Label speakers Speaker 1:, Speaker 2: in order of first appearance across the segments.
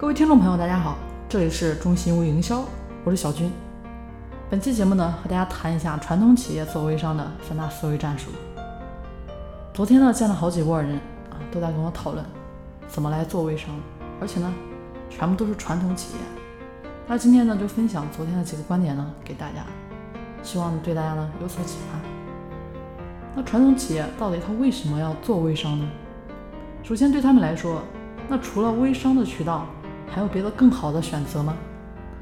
Speaker 1: 各位听众朋友，大家好，这里是中心微营销，我是小军。本期节目呢，和大家谈一下传统企业做微商的三大思维战术。昨天呢，见了好几波人啊，都在跟我讨论怎么来做微商，而且呢，全部都是传统企业。那今天呢，就分享昨天的几个观点呢，给大家，希望对大家呢有所启发。那传统企业到底它为什么要做微商呢？首先对他们来说，那除了微商的渠道，还有别的更好的选择吗？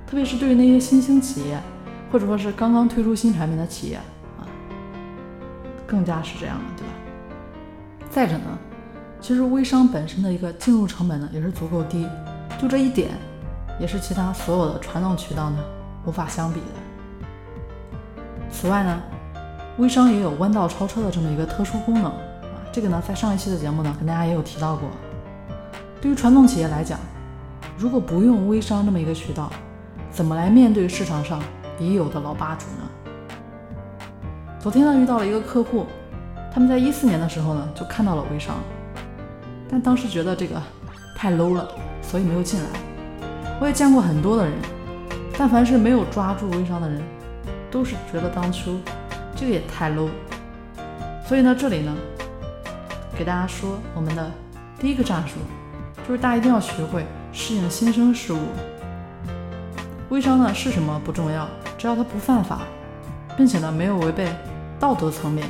Speaker 1: 特别是对于那些新兴企业，或者说是刚刚推出新产品的企业啊，更加是这样的，对吧？再者呢，其实微商本身的一个进入成本呢也是足够低，就这一点，也是其他所有的传统渠道呢无法相比的。此外呢，微商也有弯道超车的这么一个特殊功能啊，这个呢在上一期的节目呢跟大家也有提到过。对于传统企业来讲，如果不用微商这么一个渠道，怎么来面对市场上已有的老霸主呢？昨天呢遇到了一个客户，他们在一四年的时候呢就看到了微商，但当时觉得这个太 low 了，所以没有进来。我也见过很多的人，但凡是没有抓住微商的人，都是觉得当初这个也太 low。所以呢这里呢给大家说我们的第一个战术，就是大家一定要学会。适应新生事物，微商呢是什么不重要，只要它不犯法，并且呢没有违背道德层面，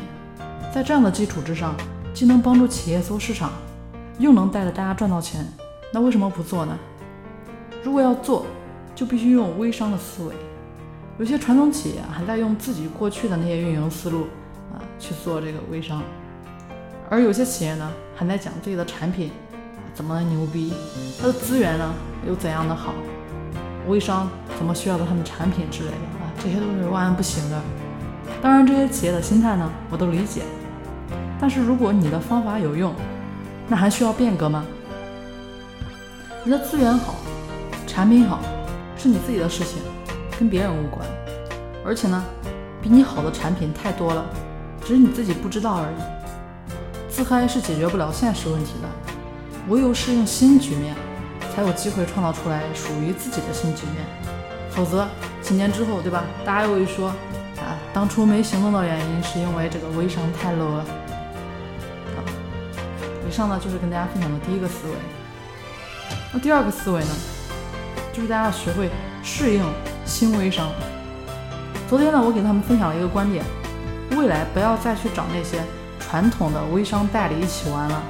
Speaker 1: 在这样的基础之上，既能帮助企业做市场，又能带着大家赚到钱，那为什么不做呢？如果要做，就必须用微商的思维。有些传统企业还在用自己过去的那些运营思路啊去做这个微商，而有些企业呢还在讲自己的产品。怎么牛逼？它的资源呢又怎样的好？微商怎么需要的他们产品之类的啊？这些都是万万不行的。当然，这些企业的心态呢，我都理解。但是如果你的方法有用，那还需要变革吗？你的资源好，产品好，是你自己的事情，跟别人无关。而且呢，比你好的产品太多了，只是你自己不知道而已。自嗨是解决不了现实问题的。唯有适应新局面，才有机会创造出来属于自己的新局面。否则，几年之后，对吧？大家又会说啊，当初没行动的原因是因为这个微商太 low 了。啊，以上呢就是跟大家分享的第一个思维。那第二个思维呢，就是大家要学会适应新微商。昨天呢，我给他们分享了一个观点：未来不要再去找那些传统的微商代理一起玩了。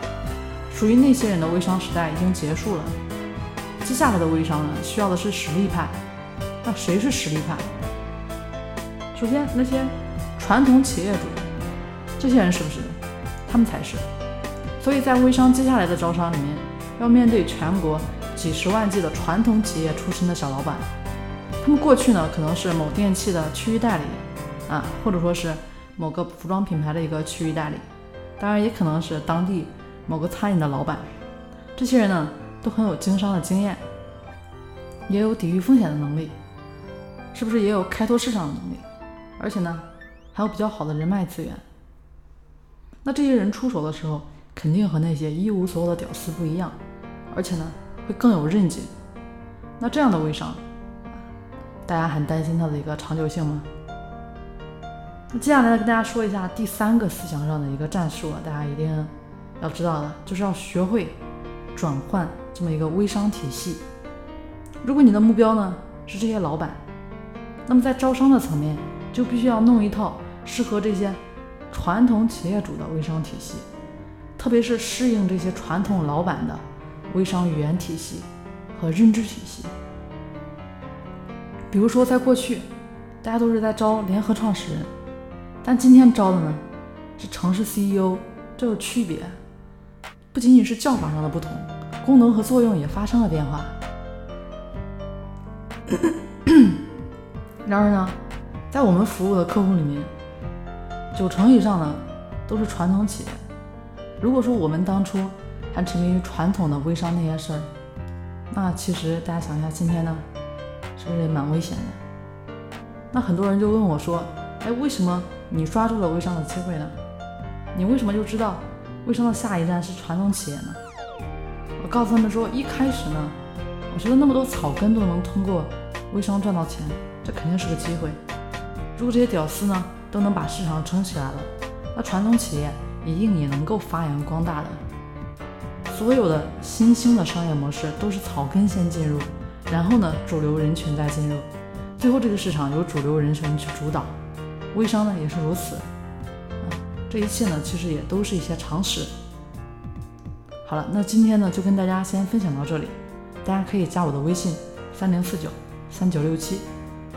Speaker 1: 属于那些人的微商时代已经结束了，接下来的微商呢，需要的是实力派。那谁是实力派？首先，那些传统企业主，这些人是不是？他们才是。所以在微商接下来的招商里面，要面对全国几十万计的传统企业出身的小老板，他们过去呢可能是某电器的区域代理啊，或者说是某个服装品牌的一个区域代理，当然也可能是当地。某个餐饮的老板，这些人呢都很有经商的经验，也有抵御风险的能力，是不是也有开拓市场的能力？而且呢还有比较好的人脉资源。那这些人出手的时候，肯定和那些一无所有的屌丝不一样，而且呢会更有韧劲。那这样的微商，大家很担心它的一个长久性吗？那接下来呢跟大家说一下第三个思想上的一个战术啊，大家一定。要知道的就是要学会转换这么一个微商体系。如果你的目标呢是这些老板，那么在招商的层面就必须要弄一套适合这些传统企业主的微商体系，特别是适应这些传统老板的微商语言体系和认知体系。比如说，在过去大家都是在招联合创始人，但今天招的呢是城市 CEO，这有区别。不仅仅是叫法上的不同，功能和作用也发生了变化。然而呢，在我们服务的客户里面，九成以上呢都是传统企业。如果说我们当初还沉迷于传统的微商那些事儿，那其实大家想一下，今天呢是不是也蛮危险的？那很多人就问我说：“哎，为什么你抓住了微商的机会呢？你为什么就知道？”微商的下一站是传统企业呢？我告诉他们说，一开始呢，我觉得那么多草根都能通过微商赚到钱，这肯定是个机会。如果这些屌丝呢都能把市场撑起来了，那传统企业一定也能够发扬光大的。所有的新兴的商业模式都是草根先进入，然后呢主流人群再进入，最后这个市场由主流人群去主导。微商呢也是如此。这一切呢其实也都是一些常识。好了，那今天呢就跟大家先分享到这里。大家可以加我的微信三零四九三九六七，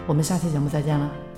Speaker 1: 我们下期节目再见了。